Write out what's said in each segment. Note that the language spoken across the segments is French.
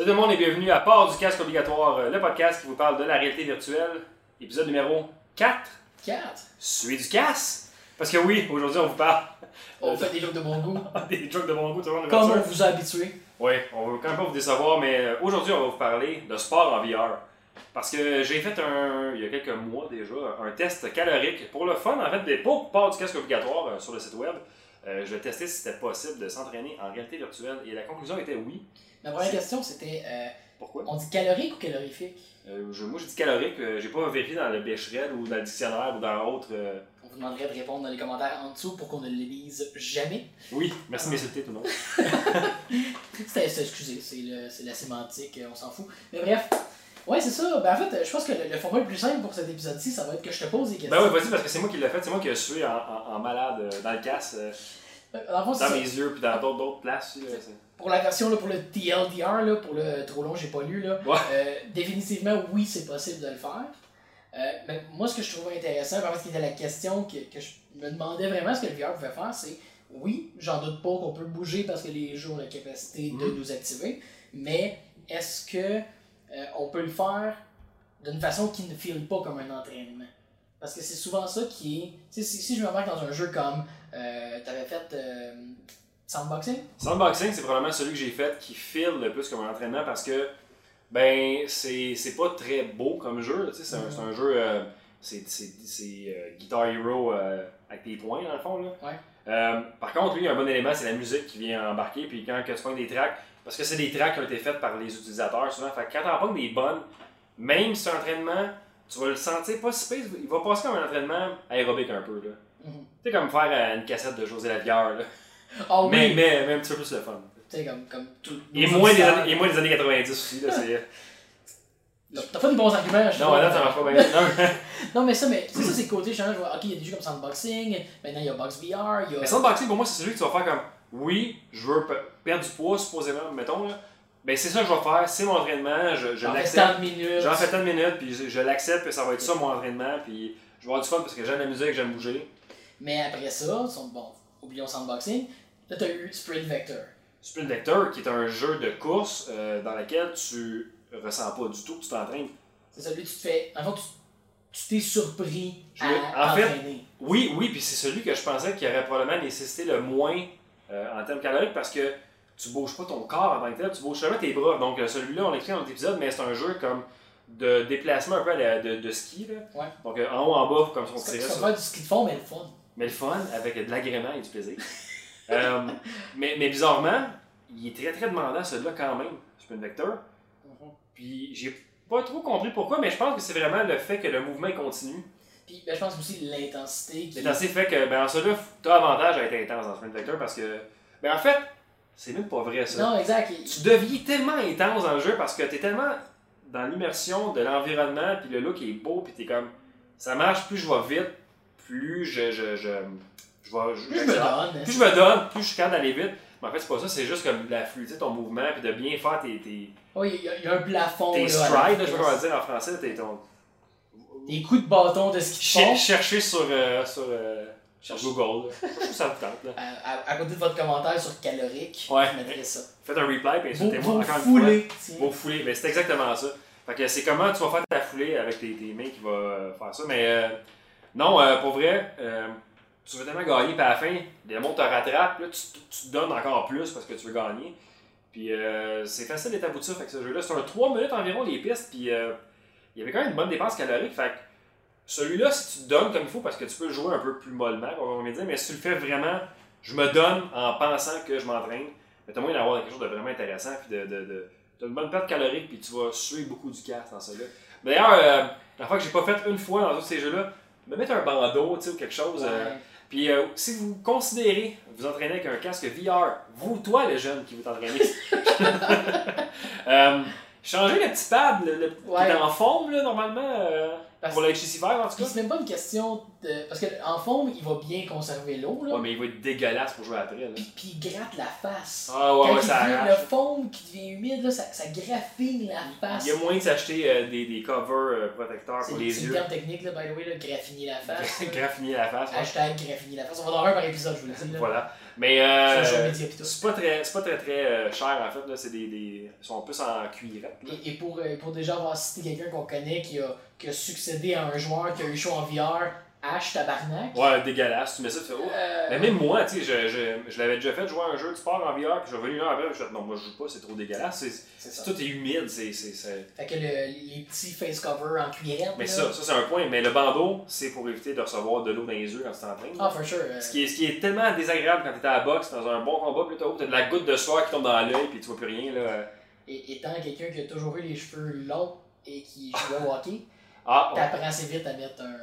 Salut tout le monde et bienvenue à Part du casque obligatoire, euh, le podcast qui vous parle de la réalité virtuelle, épisode numéro 4, 4. Suite du casse. Parce que oui, aujourd'hui on vous parle On fait des jokes de bon goût. des jokes de bon goût, toujours Comme on vous a habitué. Oui, on va quand même pas vous décevoir, mais euh, aujourd'hui on va vous parler de sport en VR. Parce que j'ai fait un, il y a quelques mois déjà, un test calorique pour le fun, en fait, des- pour part du casque obligatoire euh, sur le site web. Euh, je testais si c'était possible de s'entraîner en réalité virtuelle et la conclusion était oui. Ma première question, c'était euh, Pourquoi? on dit calorique ou calorifique? Euh, je- Moi j'ai dit calorique, euh, j'ai pas vérifié dans le Becherel ou dans le dictionnaire ou dans autre. euh, On vous demanderait de répondre dans les commentaires en dessous pour qu'on ne les lise jamais. Oui, merci de m'insulter tout le monde. C'est- excusez, c'est, la sémantique, euh, on s'en fout. Mais bref, ouais, c'est ça. Ben, en fait, je pense que le, le format le plus simple pour cet épisode-ci, ça va être que je te pose des questions. Ben oui, vas-y, parce que c'est moi qui l'ai fait, c'est moi qui ai sué en, en- en malade dans le casse, Euh, Dans mes yeux, puis dans d'autres places. là, Pour la version, là, pour le TLDR, là, pour le trop long, j'ai pas lu, là, Ouais. euh, définitivement, oui, c'est possible de le faire. Euh, mais moi, ce que je trouvais intéressant, vraiment, ce qui était la question que, que je me demandais vraiment ce que le VR pouvait faire, c'est oui, j'en doute pas qu'on peut bouger parce que les jeux ont la capacité de Mhm. nous activer, mais est-ce que euh, on peut le faire d'une façon qui ne file pas comme un entraînement? Parce que c'est souvent ça qui est. Si, si je me remarque dans un jeu comme. Euh, T'avais fait. Soundboxing? Sandboxing, c'est probablement celui que j'ai fait qui file le plus comme un entraînement parce que ben c'est pas très beau comme jeu. là, tu sais, C'est un, c'est un jeu. euh, c'est euh, Guitar Hero euh, avec tes points dans le fond. Là. Ouais. Euh, par contre, lui, un bon élément, c'est la musique qui vient embarquer. Puis quand que tu pognes des tracks, parce que c'est des tracks qui ont été faites par les utilisateurs souvent. Fait que quand t'en pognes des bonnes, même si c'est un entraînement, tu vas le sentir pas si pire, Il va passer comme un entraînement aérobique un peu. là. Mhm. Tu sais, comme faire une cassette de José Lavière. Là. Ah oui! Mais, mais, mais un petit peu plus le fun. Tu sais, comme, comme tout. Et moins, des années, et moins des années 90 aussi. Là, c'est... T'as pas des bons arguments, je non, là, ça marche pas bien. Non. Non, mais ça, mais c'est ça, c'est le côté change. Ok, il y a des jeux comme Soundboxing, maintenant il y a Box VR, il y a. Mais Soundboxing, pour moi, c'est celui que tu vas faire comme oui, je veux pe- perdre du poids, supposément, mettons. Là. Ben, c'est ça que je vais faire, c'est mon entraînement, je, je J'en fais l'accepte. tant de minutes. J'en fais tant de minutes, puis je, je l'accepte, puis ça va être ça mon entraînement, puis je vais avoir du fun parce que j'aime la musique, j'aime bouger. Mais après ça, bon, oublions Soundboxing. Là, t'as eu Sprint Vector. Sprint Vector, qui est un jeu de course euh, dans lequel tu ressens pas du tout que tu t'entraînes. C'est celui que tu te fais. En fait, tu tu t'es surpris Je- à en fait. Oui, oui, puis c'est celui que je pensais qui aurait probablement nécessité le moins euh, en termes caloriques parce que tu bouges pas ton corps en tant que tel, tu bouges seulement tes bras. Donc euh, celui-là, on l'explique dans notre épisode, mais c'est un jeu comme de déplacement un peu de, de ski. Là. Ouais. Donc en haut, en bas, comme si on C'est tirait ça faire du ski de fond, mais le fun. Mais le fun, avec de l'agrément et du plaisir. Euh, mais, mais bizarrement, il est très très demandant celui-là quand même, Sprint Vector. Puis j'ai pas trop compris pourquoi, mais je pense que c'est vraiment le fait que le mouvement est continu. Puis ben, je pense aussi l'intensité qui. Assez fait que, ben, en celui-là, t'as avantage à être intense dans Sprint Vector parce que, ben, en fait, c'est même pas vrai ça. Non, exact. il- Tu deviens tellement intense dans le jeu parce que t'es tellement dans l'immersion de l'environnement, puis le look est beau, puis t'es comme, ça marche, plus je vais vite, plus je, je, je, je vais, je- Plus je me donne. plus je me donne, plus je suis capable d'aller vite. Mais en fait, c'est pas ça, c'est juste comme la fluidité de ton mouvement, puis de bien faire tes, tes, Oui, il y, a- il y a un plafond. tes strides, je sais pas comment vitesse. dire en français, t'es ton. Des coups de bâton de ski de Cher- fond. chercher sur, euh, sur, euh, Cherche- Google. Je ça vous tente. Là. À, à- à côté de votre commentaire sur calorique, Ouais. je mettrais ça. Faites un reply, puis Vous, insultez-moi encore une fois. Vos foulées, ben, c'est exactement ça. Fait que c'est comment tu vas faire ta foulée avec tes, tes mains qui va euh, faire ça. Mais euh, non, euh, pour vrai, euh, tu veux tellement gagner, puis à la fin, les mondes te rattrapent, là, tu, tu te donnes encore plus parce que tu veux gagner. Puis euh, c'est facile d'être. Fait que ce jeu-là, c'est un 3 minutes environ les pistes, puis euh, il y avait quand même une bonne dépense calorique. Fait celui-là, si tu te donnes comme il faut, parce que tu peux le jouer un peu plus mollement, on va dire, mais si tu le fais vraiment, je me donne en pensant que je m'entraîne, mais t'as moyen d'avoir quelque chose de vraiment intéressant, puis de, de, t'as une bonne perte calorique, puis tu vas suer beaucoup du casse dans celui-là. D'ailleurs, euh, la fois que j'ai pas fait une fois dans tous ces jeux-là, me mettre un bandeau, tu sais, ou quelque chose. euh. Puis euh, si vous considérez vous entraîner avec un casque VR, vous, toi, le jeune qui veut t'entraîner, euh, changez le petit pad, le, le- qui est en forme, là, normalement. euh, Parce- Pour Vive, en tout cas. c'est même pas une question de. Parce qu'en fond, il va bien conserver l'eau, là. Ouais, mais il va être dégueulasse pour jouer après. Là. Puis, puis il gratte la face. Ah ouais, Quand ouais, il ça devient- le foam qui devient humide, là, ça, ça graphine la face. Il y a moyen de s'acheter euh, des, des covers euh, protecteurs C'est pour c'est les le yeux. terme technique, là, by the way, là, graffiner la face. Graffiner la face. Hashtag graffiner la face. On va en avoir un par épisode, je vous le dis. Là. Voilà. Mais euh, c'est pas très, c'est pas très, très euh, cher en fait. Là. C'est des, des, ils sont plus en cuirette. Et, et pour, euh, pour déjà avoir cité quelqu'un qu'on connaît qui a, qui a succédé à un joueur qui a eu chaud en VR, Ash Tabarnak. Ouais, dégueulasse. Tu mets ça, tu fais oh. Euh, Mais même moi, tu sais, je, je, je l'avais déjà fait jouer à un jeu, tu pars en VR, puis je suis revenu là après, puis je fais non, moi je joue pas, c'est trop dégueulasse. C'est, tout est humide, c'est. c'est, c'est- Fait que le- les petits face covers en cuirette. Mais là. ça, ça c'est un point. Mais le bandeau, c'est pour éviter de recevoir de l'eau dans les yeux quand tu t'entraînes. Ah, for sure. euh, Ce qui, est, ce qui est tellement désagréable quand t'es à la boxe, dans un bon combat, là, t'as, de la goutte de sueur qui tombe dans l'œil, puis tu vois plus rien. Là. et, étant quelqu'un qui a toujours eu les cheveux longs et qui jouait au hockey, Ah, ouais. t'apprends assez vite à mettre un,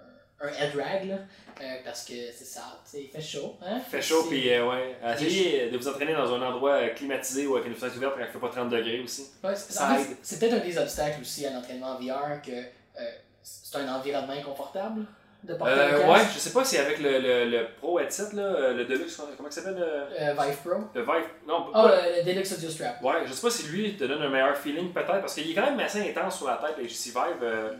un, un head rag, là, euh, parce que c'est ça, il fait chaud. Hein? Il fait chaud, puis euh, ouais. Essayez de vous entraîner dans un endroit euh, climatisé ou avec une fenêtre ouverte quand il fait pas 30 degrés aussi. Ouais, c'est peut-être un des obstacles aussi à l'entraînement en VR que euh, c'est un environnement inconfortable de porter Euh, casque. ouais, je sais pas si avec le, le, le Pro headset, là, euh, le Deluxe, comment il s'appelle le, Euh, Vive Pro. le Vive Non, pas- le, Deluxe Audio Strap. Ouais, je sais pas si lui te donne un meilleur feeling peut-être, parce qu'il est quand même assez intense sur la tête, le HTC Vive. euh,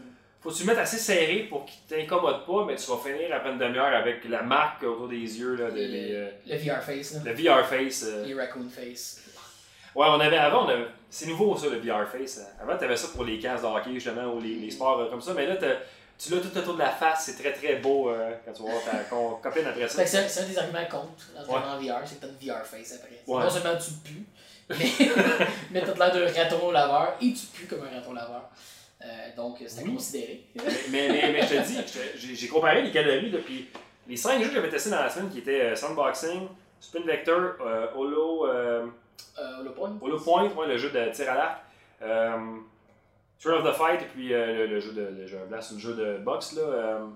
faut que tu le mettes assez serré pour qu'il t'incommode pas, mais tu vas finir après une demi-heure avec la marque autour des yeux, là, de, Et les, euh, Le VR Face, là. le VR Face. euh. Les Raccoon Face. Ouais, on avait avant, avait- c'est nouveau ça, le VR Face. Avant, tu avais ça pour les casques de hockey, justement, ou les, les sports euh, comme ça, mais là, t'as- tu l'as tout autour de la face, c'est très très beau euh, quand tu voir ta copine après ça. Que c'est un- c'est un des arguments contre l'entraînement en VR, c'est que t'as une VR Face après. Ouais. Non seulement tu pues, mais, mais t'as l'air d'un raton laveur et tu pues comme un raton laveur. Euh, donc c'est à Oui. considérer. mais, mais, mais, mais je te dis, j'ai j'ai comparé les calories depuis les 5 jeux que j'avais testés dans la semaine qui étaient euh, Sandboxing, Spin Vector, euh, Holo, le point. Holo Point, ouais, le jeu de tir à l'arc, euh, Thrill of the Fight, et puis euh, le, le jeu de le jeu, là, c'est le jeu de boxe, là, euh,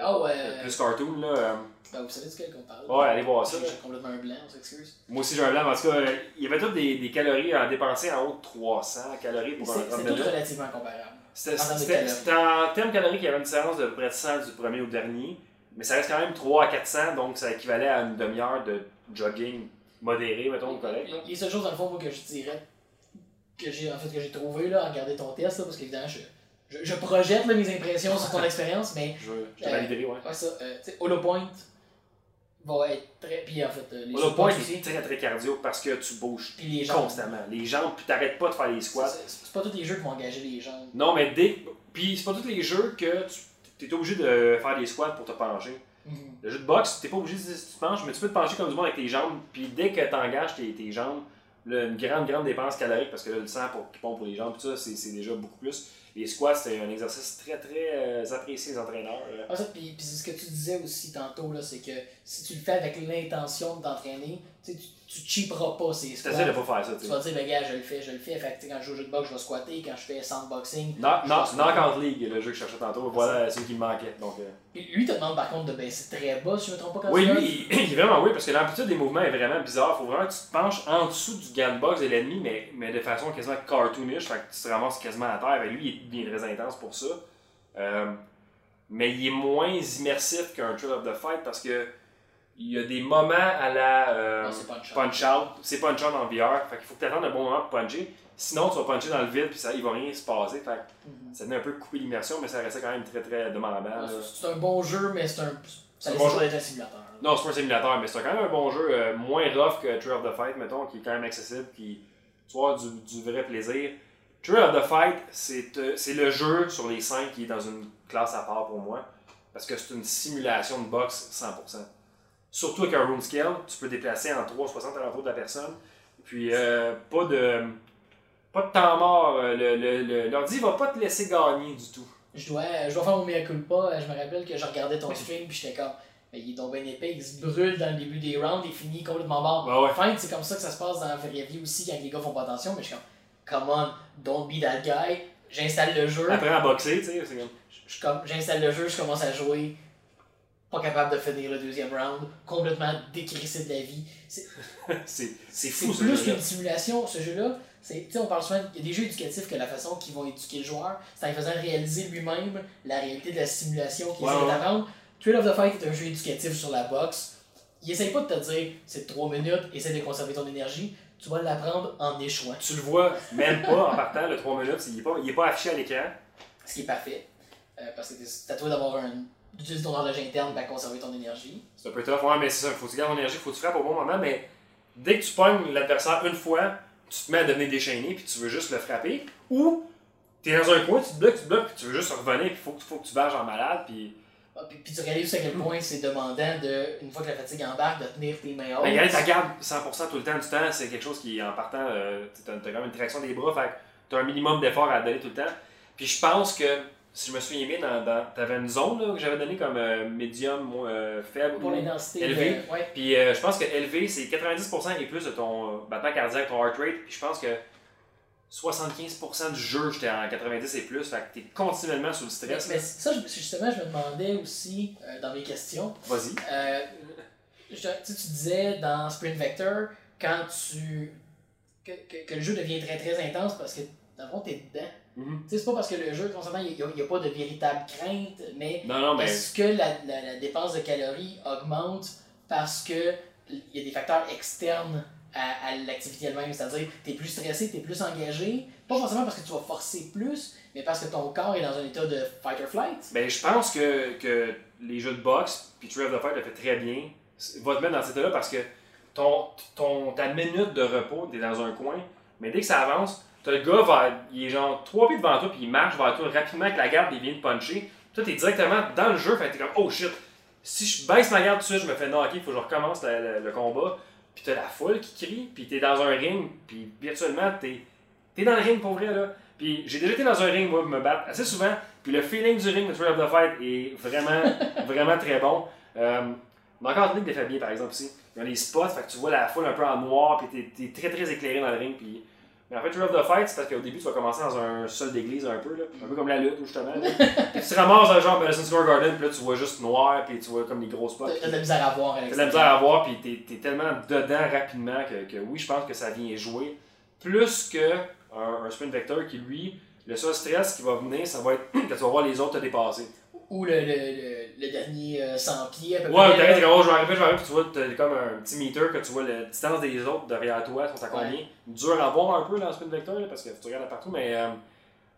Ah ouais. plus cartoon. Là, euh. Ben, vous savez de quel qu'on parle? Ouais, allez voir ça. J'ai complètement un blanc, on s'excuse. Moi aussi j'ai un blanc, en tout cas, euh, il y avait toutes des, des calories à dépenser en haut de 300 calories pour un C'est 30 c'est tout relativement comparable. C'était En termes caloriques, il y avait une différence de près de 100 du premier au dernier. Mais ça reste quand même 3 à 400, donc ça équivalait à une demi-heure de jogging modéré, mettons, là. Les seules choses dans le fond moi, que je dirais que j'ai en fait que j'ai trouvé là en regardant ton test là, parce qu'évidemment je, je, je projette là, mes impressions sur ton expérience mais Je, je te Euh, validerai, ouais. ouais ça euh, tu sais Holo Point va être très puis en fait euh, les Le supports point aussi est très très cardio parce que tu bouges puis les jambes constamment. Les jambes, puis t'arrêtes pas de faire les squats. c'est- pas tous les jeux qui vont engager les jambes Non, mais dès. Puis c'est pas tous les jeux que tu es obligé de faire des squats pour te pencher. Mhm. Le jeu de boxe, t'es pas obligé de si tu te penches, mais tu peux te pencher comme du monde avec tes jambes. Puis dès que t'engages tes, tes jambes, une grande, grande dépense calorique, parce que le sang pour, qui pompe pour les jambes, tout ça, c'est déjà beaucoup plus. Les squats, c'est un exercice très, très euh, apprécié des entraîneurs. Ah, ça, puis, puis c'est ce que tu disais aussi tantôt, là, c'est que si tu le fais avec l'intention de t'entraîner, tu tu, tu cheaperas pas ces squats. T'essaies de pas faire ça, tu Tu vas dire, ben gars, je le fais, je le fais. Fait que, tu quand je joue au jeu de boxe, je vais squatter. Quand je fais sandboxing. Knock, je knock, vais. Knockout League, le jeu que je cherchais tantôt, voilà celui qui me manquait. Donc, euh, lui, te demande par contre de baisser très bas, si je me trompe pas quand Oui, tu lui, il, il est vraiment oui, parce que l'amplitude des mouvements est vraiment bizarre. Faut vraiment que tu te penches en dessous du gun box de l'ennemi, mais, mais de façon quasiment cartoonish. Fait que tu te ramasses quasiment à terre. Et lui, il est bien très intense pour ça. Euh, mais il est moins immersif qu'un Thrill of the Fight parce que il y a des moments à la euh, Non, c'est pas une chance. punch out. C'est punch out en VR. Fait qu'il faut que tu attendes un bon moment pour puncher. Sinon, tu vas puncher dans le vide puis ça, il va rien se passer. Fait que Mhm. ça venait un peu couper l'immersion, mais ça restait quand même très très demandant. C'est un bon jeu, mais c'est un. Ça un laisse bon jeu. un simulateur. là. Non, c'est pas un simulateur, mais c'est quand même un bon jeu, euh, moins rough que Tree of the Fight, mettons, qui est quand même accessible, qui tu du, du vrai plaisir. Tree of the Fight, c'est euh, le jeu sur les 5 qui est dans une classe à part pour moi, parce que c'est une simulation de boxe 100%. Surtout avec un room scale, tu peux déplacer en 360 alentour de la personne, puis euh, pas de pas de temps mort, euh, l'ordi va pas te laisser gagner du tout. Je dois, je dois faire mon mea culpa. Je me rappelle que je regardais ton stream, puis j'étais comme. Mais il est donc bien épais, il se brûle dans le début des rounds, il finit complètement mort. Ouais, ouais. C'est comme ça que ça se passe dans la vraie vie aussi quand les gars font pas attention, mais je suis comme, come on, don't be that guy. J'installe le jeu, Après à boxer, tu sais, c'est comme. je- comme- j'installe le jeu, je commence à jouer, pas capable de finir le deuxième round, complètement décrissé de la vie. C'est C'est c'est c'est fou ce plus qu'une simulation, ce jeu-là, c'est, tu sais, on parle souvent, il y a des jeux éducatifs que la façon qu'ils vont éduquer le joueur, c'est en lui faisant réaliser lui-même la réalité de la simulation qu'il essaie d'apprendre. Trail of the Fight est un jeu éducatif sur la boxe. Il essaye pas de te dire, c'est 3 minutes, essaie de conserver ton énergie. Tu vas l'apprendre en échouant. Tu le vois même pas en partant, le 3 minutes, il est pas, il est pas affiché à l'écran. Ce qui est parfait. Euh, parce que c'est à toi d'avoir un. d'utiliser ton horloge interne pour conserver ton énergie. C'est un peu tough, ouais, mais c'est ça, faut que tu gardes ton énergie, faut que tu frappes au bon moment, mais dès que tu pognes l'adversaire une fois, tu te mets à devenir déchaîné, puis tu veux juste le frapper, ou t'es dans un coin, tu te bloques, tu te bloques, puis tu veux juste revenir, puis faut, que- faut que tu varges en malade, puis. Ah, puis, puis tu réalises à quel point c'est demandant de, une fois que la fatigue embarque, de tenir tes mains hautes. Mais regarde, ta garde 100% tout le temps du temps, c'est quelque chose qui, en partant, euh, t'as t'as quand même une traction des bras, fait que t'as un minimum d'effort à donner tout le temps. Puis je pense que, si je me souviens bien, dans, dans, t'avais une zone là, que j'avais donnée comme euh, médium, euh, faible. pour ou- l'intensité. élevé. de- Ouais. Puis euh, je pense que élevé, c'est 90% et plus de ton euh, battement cardiaque, ton heart rate. Puis je pense que 75% du jeu, j'étais en 90 et plus. Fait que t'es continuellement sous le stress. mais ça, justement, je me demandais aussi euh, dans mes questions. Vas-y. Euh, tu sais, tu disais dans Sprint Vector, quand tu. Que, que, que le jeu devient très très intense parce que dans le fond, t'es dedans. Mhm. Sais, c'est pas parce que le jeu, concernant, il n'y a, pas de véritable crainte, mais Non, non, mais. est-ce que la, la, la dépense de calories augmente parce que il y a des facteurs externes à, l'activité elle-même, c'est-à-dire tu es plus stressé, tu es plus engagé, pas forcément parce que tu vas forcer plus, mais parce que ton corps est dans un état de fight or flight. Ben, je pense que, que les jeux de boxe, puis Tree of the Fight le fait très bien, va te mettre dans cet état-là parce que ton, ton, ta minute de repos, t'es dans un coin, mais dès que ça avance, t'as le gars, va, il est genre trois pieds devant toi, puis il marche vers toi rapidement avec la garde, il vient de puncher. Toi, t'es directement dans le jeu, fait que t'es comme, oh shit, si je baisse ma garde tout de je me fais knocker, il faut que je recommence le combat. Puis t'as la foule qui crie, puis t'es dans un ring, puis virtuellement, t'es es dans le ring pour vrai, là. Puis j'ai déjà été dans un ring, moi, me battre assez souvent, puis le feeling du ring de Tree of the Fight est vraiment, vraiment très bon. Euh, mais encore fait bien, par exemple, aussi. Il y a des spots, fait que tu vois la foule un peu en noir, puis t'es es très très éclairé dans le ring, puis... Mais en fait, Tree of the Fight, c'est parce qu'au début, tu vas commencer dans un sol d'église un peu, là. Un peu comme la lutte, justement. puis tu te ramasses dans genre Madison Square Garden, puis là, tu vois juste noir, puis tu vois comme des gros spots. T'as de la misère à voir à T'as de la misère à voir, puis t'es, t'es tellement dedans rapidement que, que oui, je pense que ça vient jouer. Plus que un, un sprint vector qui, lui, le seul stress qui va venir, ça va être que tu vas voir les autres te dépasser. Ou le, le, le, le dernier euh, 100 pieds à peu Ouais, près. comme, oh, je vais arriver, je vais arriver, puis tu vois, t'as comme un petit meter que tu vois la distance des autres derrière toi, sont à combien. Dur à voir un peu dans le sprint vector, là, parce que tu regardes partout, mais euh,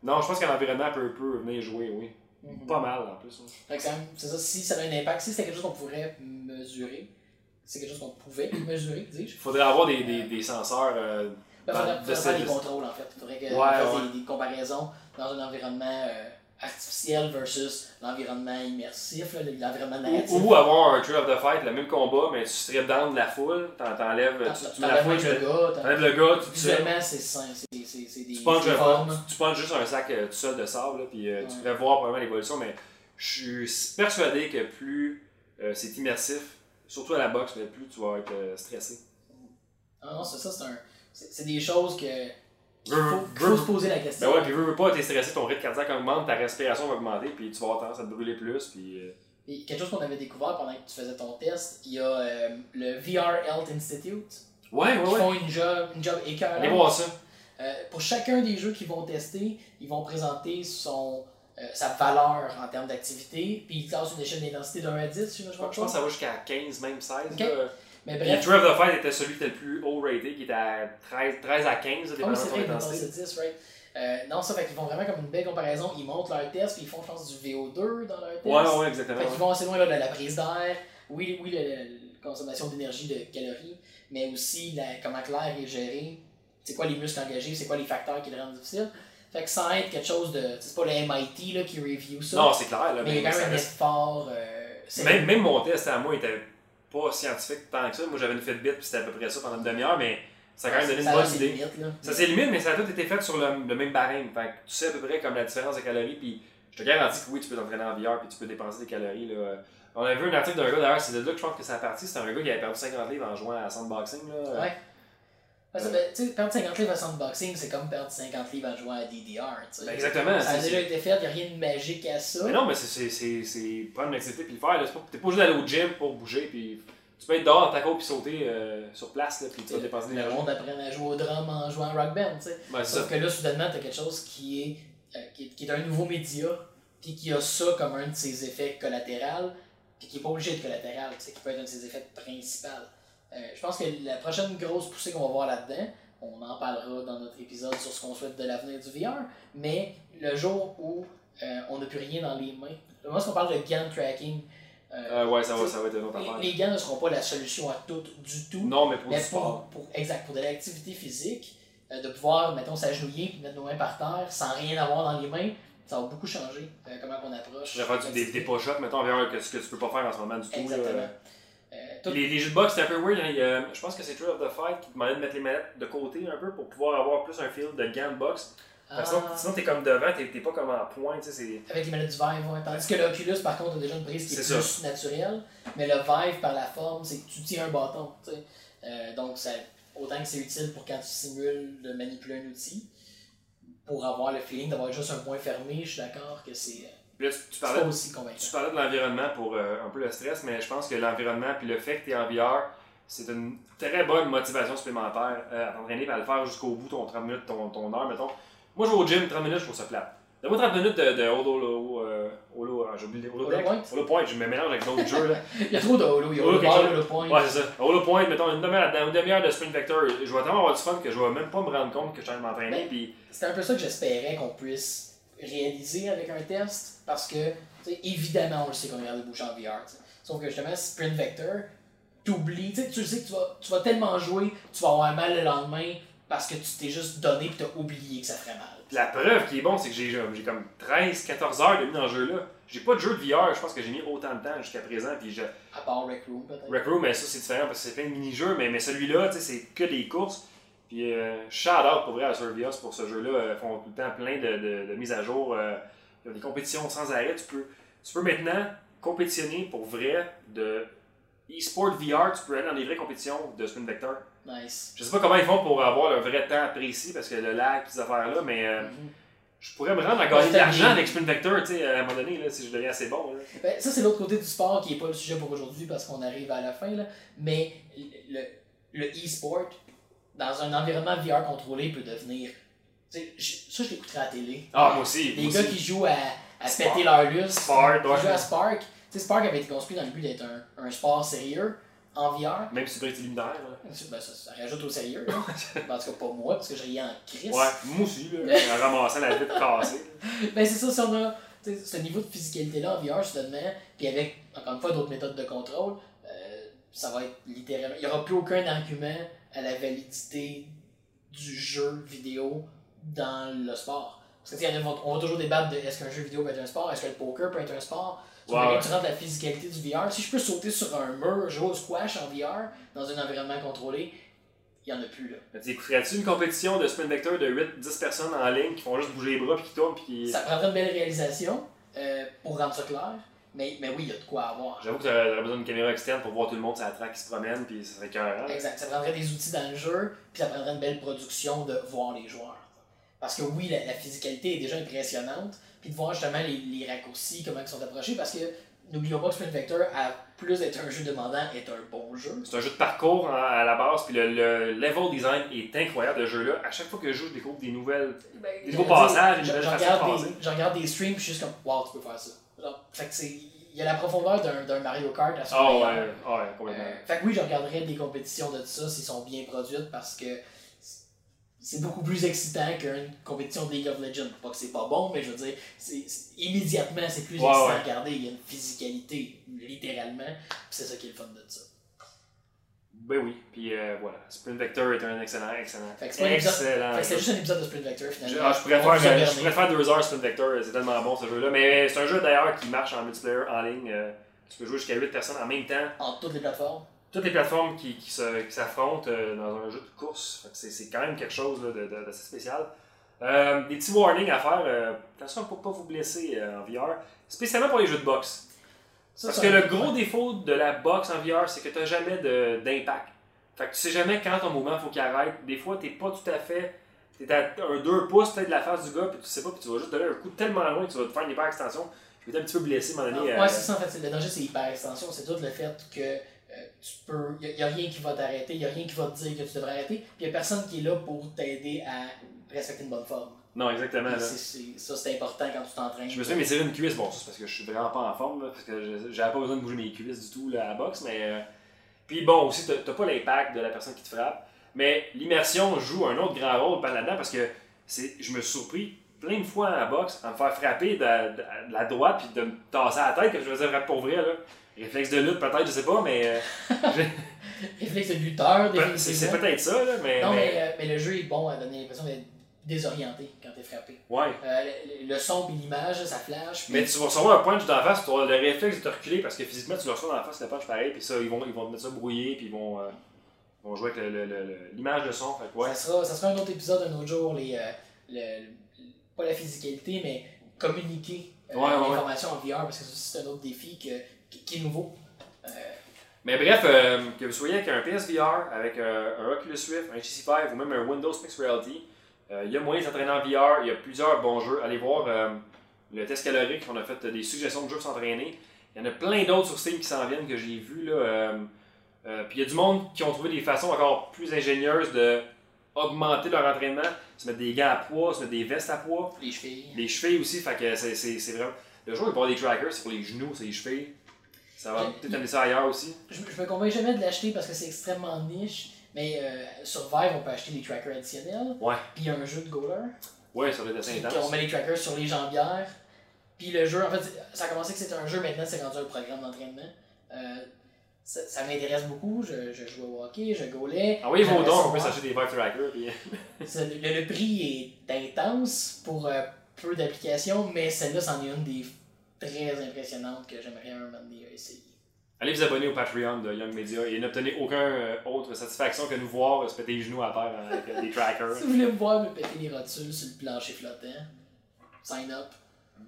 non, je pense qu'un environnement peut, peut venir jouer, oui. Mhm. Pas mal en plus. hein. Que ça- C'est ça, si ça a un impact, si c'était quelque chose qu'on pourrait mesurer, c'est quelque chose qu'on pouvait mesurer, dis-je. Faudrait avoir des, des, des senseurs. euh, Ben, faudrait, de faire des contrôles en fait. Faudrait que Ouais, ouais. Des, des comparaisons dans un environnement euh, artificiel versus l'environnement immersif, l'environnement narratif. Ou, ou avoir un Tree of the Fight, le même combat, mais tu strip down de la foule, t'en- t'enlèves, T'en- tu, tu mets la t'enlèves foule, le gars, t'en- t'enlèves le gars, tu, Visuellement, c'est sain, c'est des, tu punches des un- formes. tu, tu punches juste un sac euh, tout seul de sable, là, puis euh, tu pourrais voir probablement l'évolution, mais je suis persuadé que plus euh, c'est immersif, surtout à la boxe, mais plus tu vas être stressé. Ah non, c'est ça, c'est un. C'est des choses que. Qu'il faut, se poser la question. Ben ouais, puis veux, veux pas, t'es stressé, ton rythme cardiaque augmente, ta respiration va augmenter, puis tu vas avoir tendance à te brûler plus, puis... euh, Et quelque chose qu'on avait découvert pendant que tu faisais ton test, il y a euh, le VR Health Institute Ouais, qui ouais, font une job, une job Allez écœurante. voir ça. Euh, pour chacun des jeux qu'ils vont tester, ils vont présenter son, euh, sa valeur en termes d'activité, puis ils classent une échelle d'intensité de 1 à 10, si je me Je pense que ça va jusqu'à 15, même 16. Ok. Mais Puis bref, Tree of the Fight était celui qui était le plus haut rated, qui était à 13, 13 à 15, ah oui, dépendamment c'est de vrai, ton ils intensité. c'est 10, right? Euh, non, ça fait qu'ils font vraiment comme une belle comparaison. Ils montrent leur test, puis ils font, je pense, du VO2 dans leur test. Ouais, ouais, exactement. Fait qu'ils vont assez loin là, de la prise d'air, oui, oui, la, consommation d'énergie, de calories, mais aussi la, comment l'air est géré, c'est quoi les muscles engagés, c'est quoi les facteurs qui le rendent difficile. Fait que sans être quelque chose de. C'est pas le MIT là, qui review ça, Non, c'est clair, là, mais il y a quand même un reste- effort. Euh, même mon test à moi était pas scientifique tant que ça. Moi, j'avais une Fitbit, puis c'était à peu près ça pendant une demi-heure, mais ça a quand même donné une bonne idée. limites, là. Ça c'est limite, mais ça a tout été fait sur le, le même barème. Fait que tu sais à peu près comme la différence de calories, puis je te garantis que oui, tu peux t'entraîner en VR, puis tu peux dépenser des calories. Là. On avait vu un article d'un gars, d'ailleurs, c'est de là que je pense que ça a parti. C'était un gars qui avait perdu 50 livres en jouant à Sandboxing. Là. Ouais. Parce que, ben, perdre 50 livres à sandboxing, c'est comme perdre 50 livres à jouer à DDR. Ben, exactement. Ça a déjà été fait, il n'y a rien de magique à ça. Mais non, mais c'est- prendre une activité puis le faire. T'es pas obligé d'aller au gym pour bouger puis tu peux être dehors en taco puis sauter euh, sur place, là, puis tu vas dépenser de Le monde apprend à jouer au drum en jouant à rock band, sais. C'est Sauf ça. que là, soudainement, t'as quelque chose qui est, euh, qui est, qui est un nouveau média, puis qui a ça comme un de ses effets collatéraux, puis qui est pas obligé de collatéral, qui peut être un de ses effets principaux. Euh, je pense que la prochaine grosse poussée qu'on va voir là-dedans, on en parlera dans notre épisode sur ce qu'on souhaite de l'avenir du VR, mais le jour où euh, on n'a plus rien dans les mains, le moment où on parle de GAN tracking, euh, ouais, ça va, tu sais, ça va être une autre affaire. les, gants ne seront pas la solution à tout du tout. Non, mais pour Mais du sport. pour, pour, exact, pour de l'activité physique, de pouvoir, mettons, s'agenouiller puis mettre nos mains par terre sans rien avoir dans les mains, ça va beaucoup changer euh, comment on approche. Je vais faire des, des push-ups, mettons, envers ce que tu peux pas faire en ce moment du tout. Exactement. Tout- Les, les jeux de boxe, c'est un peu weird. hein. Il je pense que c'est Trail of the Fight qui demandait de mettre les manettes de côté un peu pour pouvoir avoir plus un feel de gants de boxe. Que Ah, Sinon, sinon, t'es comme devant, t'es t'es pas comme en point. tu sais, c'est- avec les manettes du Vive, ouais. Tandis que l'Oculus, par contre, a déjà une prise qui est, C'est plus naturelle. Mais le Vive, par la forme, c'est que tu tiens un bâton. tu sais. Euh, donc, ça, autant que c'est utile pour quand tu simules de manipuler un outil, pour avoir le feeling d'avoir juste un point fermé, je suis d'accord que c'est euh, là, tu, parlais pas aussi convaincant. Tu parlais de l'environnement pour euh, un peu le stress, mais je pense que l'environnement puis le fait que tu es en VR, c'est une très bonne motivation supplémentaire euh, à t'entraîner et à le faire jusqu'au bout, ton 30 minutes, ton, ton heure, mettons. Moi, je vais au gym, 30 minutes, je trouve ça plate. Donne-moi 30 minutes de, de Holo, Holo, euh, Holo, euh, j'ai oublié Holo Holo. Point? Holo Point, je me mélange avec d'autres jeux. Là. Il y a trop de holo, il y a Holo holo holo point. Ouais, c'est ça. Holo Point, mettons une demi-heure une demi-heure de Sprint Vector. Je vais tellement avoir du fun que je vais même pas me rendre compte que je suis en train de m'entraîner. Puis C'est un peu ça que j'espérais qu'on puisse réaliser avec un test, parce que, évidemment, on le sait qu'on regarde bouches en VR. Sauf que justement, Sprint Vector, t'oublies, tu sais, tu sais que tu vas, tu vas tellement jouer, tu vas avoir mal le lendemain parce que tu t'es juste donné et t'as oublié que ça ferait mal. la preuve qui est bon, c'est que j'ai comme 13-14 heures de mis dans ce jeu-là. J'ai pas de jeu de VR, je pense que j'ai mis autant de temps jusqu'à présent. Puis je, À part Rec Room, peut-être. Rec Room, mais ça c'est différent parce que c'est plein de mini-jeux, mais, mais celui-là, tu sais, c'est que des courses. Puis euh, shout out pour vrai à Survios pour ce jeu-là. euh, Ils font tout le temps plein de, de, de mises à jour. euh, il y a des compétitions sans arrêt. Tu peux, tu peux maintenant compétitionner pour vrai de e-sport VR. Tu peux aller dans des vraies compétitions de Spin Vector. Nice. Je sais pas comment ils font pour avoir le vrai temps précis parce que le lag et ces affaires-là, mais euh, Mhm. je pourrais me rendre à gagner de l'argent avec Spin Vector, tu sais, à un moment donné, là, si je deviens assez bon. là. Ben, ça, c'est l'autre côté du sport qui n'est pas le sujet pour aujourd'hui parce qu'on arrive à la fin. Là. Mais le, le e-sport, dans un environnement VR contrôlé, peut devenir. Ça, je l'écouterais à la télé. Ah, moi aussi. Les moi gars aussi. qui jouent à, à Spark. péter leur lustre, Spark, qui ouais. jouent à Spark. Spark avait été construit dans le but d'être un, un sport sérieux en VR. Même si tu es luminaire. là. Ben, ça, ça rajoute au sérieux. Ben, en tout cas, pas moi, parce que je riais en crise. Ouais, moi aussi, là, en ramassant la vitre cassée. Ben, c'est ça, si on a tu sais, ce niveau de physicalité-là en VR, soudainement, puis avec, encore une fois, d'autres méthodes de contrôle, euh, ça va être littéralement. Il n'y aura plus aucun argument à la validité du jeu vidéo dans le sport. Parce que, on va toujours débattre de est-ce qu'un jeu vidéo peut être un sport, est-ce que le poker peut être un sport? Tu vois, rentres la physicalité du VR. Si je peux sauter sur un mur, jouer au squash en VR, dans un environnement contrôlé, il n'y en a plus là. Mais tu écouterais-tu une compétition de Spin Vector de 8-10 personnes en ligne qui font juste bouger les bras puis qui tournent puis qui. Ça prendrait une belle réalisation euh, pour rendre ça clair, mais, mais oui, il y a de quoi avoir. J'avoue que t'aurais besoin d'une caméra externe pour voir tout le monde sur la track qui se promène puis ça serait écœurant. Exact. Ça prendrait des outils dans le jeu, puis ça prendrait une belle production de voir les joueurs. Parce que oui, la, la physicalité est déjà impressionnante, puis de voir justement les, les raccourcis, comment ils sont approchés, parce que n'oublions pas que Sprint Vector, à plus d'être un jeu demandant, est un bon jeu. C'est un jeu de parcours en- à la base, puis le, le level design est incroyable de ce jeu-là. À chaque fois que je joue, je découvre des nouvelles. Ben, Des nouveaux passages, une je- nouvelle je façon de regarde passer. des- Je regarde des streams, puis je suis juste comme, wow, tu peux faire ça. Genre, fait que c'est. Il y a la profondeur d'un d'un Mario Kart à son Ah ouais, ouais, complètement. Euh, fait que oui, je regarderais des compétitions de ça s'ils sont bien produites parce que c'est beaucoup plus excitant qu'une compétition de League of Legends. Pas que c'est pas bon, mais je veux dire, c'est, c'est- immédiatement, c'est plus Ouais, excitant ouais. à regarder. Il y a une physicalité, littéralement. c'est ça qui est le fun de ça. Ben oui, puis euh, voilà. Sprint Vector est un excellent, excellent. Fait que c'est excellent. C'est juste un épisode de Sprint Vector Je, finalement. ah, je pourrais On faire, euh, je pourrais faire deux heures Sprint Vector, c'est tellement bon ce jeu-là. Mais c'est un jeu d'ailleurs qui marche en multiplayer en ligne. euh, tu peux jouer jusqu'à 8 personnes en même temps. En toutes les plateformes. Toutes les plateformes qui, qui s'affrontent euh, dans un jeu de course. C'est, quand même quelque chose d'assez spécial. Euh, des petits warnings à faire. euh, attention pour pas vous blesser euh, en VR. Spécialement pour les jeux de boxe. Ça, Parce que le gros défaut de la boxe en VR, c'est que tu n'as jamais d'impact. Fait que tu sais jamais quand ton mouvement faut qu'il arrête. Des fois, t'es pas tout à fait. T'es à un 2 pouces peut-être de la face du gars, puis tu sais pas, puis tu vas juste donner un coup tellement loin que tu vas te faire une hyper extension. Je vais être un petit peu blessé moment donné. Ah, euh, ouais, c'est ça en fait. Le danger, c'est hyper extension. C'est tout le fait que euh, tu peux. Il n'y a, rien qui va t'arrêter, il n'y a rien qui va te dire que tu devrais arrêter, puis il n'y a personne qui est là pour t'aider à respecter une bonne forme. Non, exactement. Là. ça, c'est important quand tu t'entraînes. Je me souviens m'étirer une cuisse, bon, ça, c'est parce que je suis vraiment pas en forme, là, parce que j'avais pas besoin de bouger mes cuisses du tout là, à la boxe, mais. euh, Puis bon, aussi, t'as pas l'impact de la personne qui te frappe, mais l'immersion joue un autre grand rôle par là-dedans parce que je me suis surpris plein de fois à la boxe à me faire frapper de, de- de la droite puis de me tasser à la tête, que je faisais frapper pour vrai, là. Réflexe de lutte, peut-être, je sais pas, mais. euh, Réflexe de lutteur, c'est, peut-être ça, là, mais. Non, mais- mais, euh, mais le jeu est bon à donner l'impression d'être désorienté quand t'es frappé. Ouais. Euh, le, le son et l'image, ça flash. puis- Mais tu vas recevoir un punch dans la face, tu auras le réflexe de te reculer parce que physiquement tu le reçois dans la face, le punch pareil, puis ça, ils vont, ils vont te mettre ça brouillé, puis ils vont, euh, ils vont jouer avec l'image de son. Fait ouais. Ça, sera, ça sera un autre épisode un autre jour, les, euh, le, pas la physicalité, mais communiquer euh, Ouais, ouais, ouais. l'information en VR, parce que c'est un autre défi que, qui, est nouveau. Mais bref, que vous soyez avec un PSVR, avec un Oculus Rift, un HTC Vive ou même un Windows Mixed Reality, il y a moyen de s'entraîner en VR, il y a plusieurs bons jeux. Allez voir euh, le test calorique, on a fait euh, des suggestions de jeux pour s'entraîner. Il y en a plein d'autres sur Steam qui s'en viennent que j'ai vu là. euh, euh, puis il y a du monde qui ont trouvé des façons encore plus ingénieuses de augmenter leur entraînement, se mettre des gants à poids, se mettre des vestes à poids. les chevilles. Les chevilles aussi, fait que c'est, c'est, c'est vraiment. Le jour, il va avoir des trackers, c'est pour les genoux, c'est les chevilles. Ça va peut-être amener ça ailleurs aussi. Je, je me convainc jamais de l'acheter parce que c'est extrêmement niche, mais euh, sur Vive, on peut acheter des trackers additionnels. Ouais. Puis il y a un jeu de goaler. Ouais, ça doit être assez intense. on met les trackers sur les jambières. Puis le jeu, en fait, ça a commencé que c'était un jeu, maintenant c'est rendu un programme d'entraînement. Euh, ça ça m'intéresse beaucoup, je, je joue au hockey, je gaulais. Envoyez vos J'aimerais dons, on peut s'acheter des Vive Trackers. Puis... Le prix est intense pour euh, peu d'applications, mais celle-là, c'en est une des très impressionnantes que j'aimerais un moment donné essayer. Allez vous abonner au Patreon de Young Media et n'obtenez aucune euh, autre satisfaction que nous voir se péter les genoux à terre avec euh, des trackers. Si vous voulez me voir me péter les rotules sur le plancher flottant, sign up,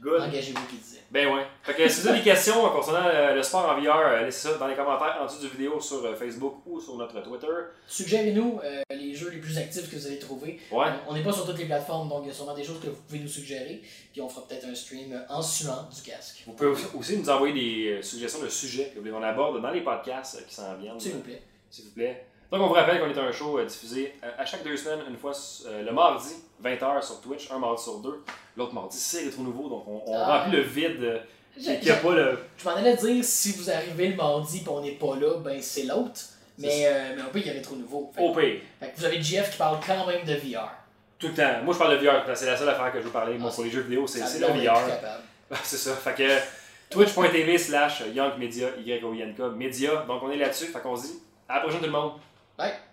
Good. engagez-vous qui disait. Ben ouais. Fait que si vous avez des questions concernant euh, le sport en VR, euh, laissez ça dans les commentaires en dessous du vidéo sur euh, Facebook ou sur notre Twitter. Suggérez-nous euh, les jeux les plus actifs que vous avez trouvés. Ouais. On n'est pas sur toutes les plateformes, donc il y a sûrement des choses que vous pouvez nous suggérer. Puis on fera peut-être un stream euh, en suant du casque. Vous pouvez aussi- nous envoyer des euh, suggestions de sujets que vous voulez qu'on aborde dans les podcasts euh, qui s'en viennent. S'il vous plaît. s'il vous plaît. Donc, on vous rappelle qu'on est un show euh, diffusé euh, à chaque deux semaines, une fois euh, le mardi, 20h sur Twitch, un mardi sur deux. L'autre mardi, c'est Rétro Nouveau, donc on, on Ah. remplit le vide. n'y a pas le. Je m'en allais dire, si vous arrivez le mardi et on n'est pas là, ben c'est l'autre. Mais, euh, mais on peut y aller trop nouveau. Fait, Au pire. fait que vous avez Jeff qui parle quand même de VR. Tout le temps. Moi, je parle de VR, c'est la seule affaire que je veux parler. Moi, Ah, pour les jeux vidéo, c'est le VR. capable. c'est ça. Fait que twitch.tv slash youngmedia, y o u n k media. Donc, on est là-dessus. Fait qu'on se dit à la prochaine, tout le monde. Bye.